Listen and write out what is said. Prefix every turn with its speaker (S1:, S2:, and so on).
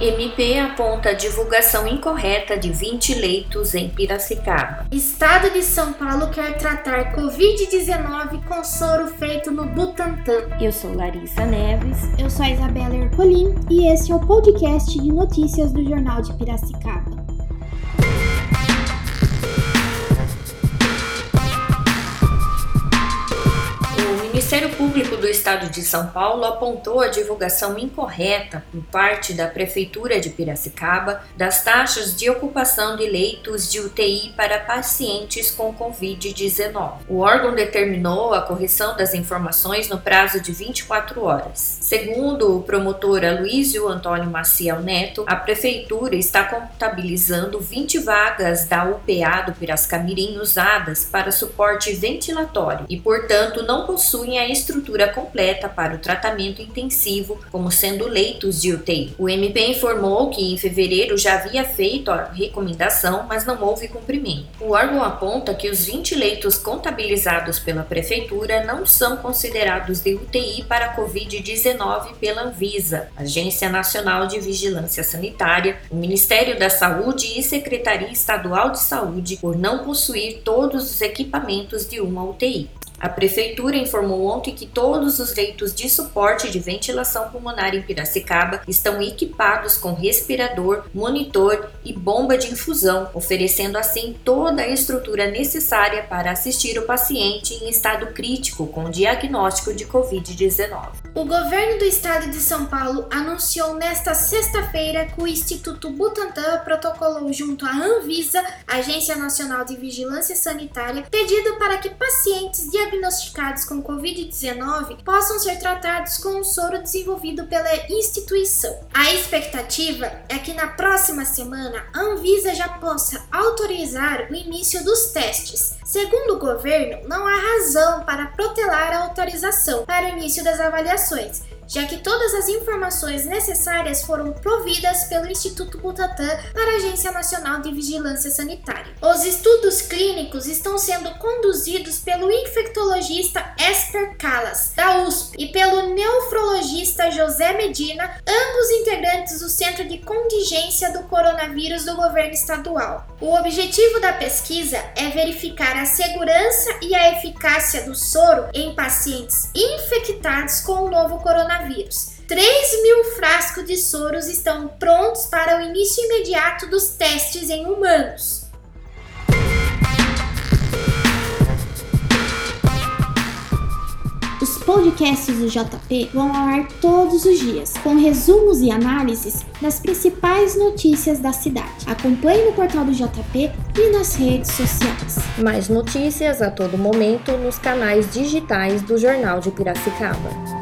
S1: MP aponta a divulgação incorreta de 20 leitos em Piracicaba.
S2: Estado de São Paulo quer tratar Covid-19 com soro feito no Butantan.
S3: Eu sou Larissa Neves.
S4: Eu sou a Isabela Ercolim e esse é o podcast de notícias do Jornal de Piracicaba.
S1: Ministério Público do Estado de São Paulo apontou a divulgação incorreta por parte da Prefeitura de Piracicaba das taxas de ocupação de leitos de UTI para pacientes com Covid-19. O órgão determinou a correção das informações no prazo de 24 horas. Segundo o promotor Aloysio Antônio Maciel Neto, a Prefeitura está contabilizando 20 vagas da UPA do Piracicamirim usadas para suporte ventilatório e, portanto, não possuem a estrutura completa para o tratamento intensivo, como sendo leitos de UTI. O MP informou que em fevereiro já havia feito a recomendação, mas não houve cumprimento. O órgão aponta que os 20 leitos contabilizados pela Prefeitura não são considerados de UTI para Covid-19 pela Anvisa, Agência Nacional de Vigilância Sanitária, o Ministério da Saúde e Secretaria Estadual de Saúde, por não possuir todos os equipamentos de uma UTI. A Prefeitura informou ontem que todos os leitos de suporte de ventilação pulmonar em Piracicaba estão equipados com respirador, monitor e bomba de infusão, oferecendo assim toda a estrutura necessária para assistir o paciente em estado crítico com diagnóstico de Covid-19.
S2: O governo do estado de São Paulo anunciou nesta sexta-feira que o Instituto Butantan protocolou junto à Anvisa, Agência Nacional de Vigilância Sanitária, pedido para que pacientes diagnosticados com Covid-19 possam ser tratados com um soro desenvolvido pela instituição. A expectativa é que na próxima semana a Anvisa já possa autorizar o início dos testes. Segundo o governo, não há razão para protelar a autorização para o início das avaliações, já que todas as informações necessárias foram providas pelo Instituto Butantan para a Agência Nacional de Vigilância Sanitária. Os estudos clínicos estão sendo conduzidos pelo infectologista Esper Calas, da USP, e pelo nefrologista José Medina, ambos integrantes do Centro de Contingência do Coronavírus do governo estadual. O objetivo da pesquisa é verificar a segurança e a eficácia do soro em pacientes infectados com o novo coronavírus coronavírus. 3 mil frascos de soros estão prontos para o início imediato dos testes em humanos.
S4: Os podcasts do JP vão ao ar todos os dias, com resumos e análises das principais notícias da cidade. Acompanhe no portal do JP e nas redes sociais.
S1: Mais notícias a todo momento nos canais digitais do Jornal de Piracicaba.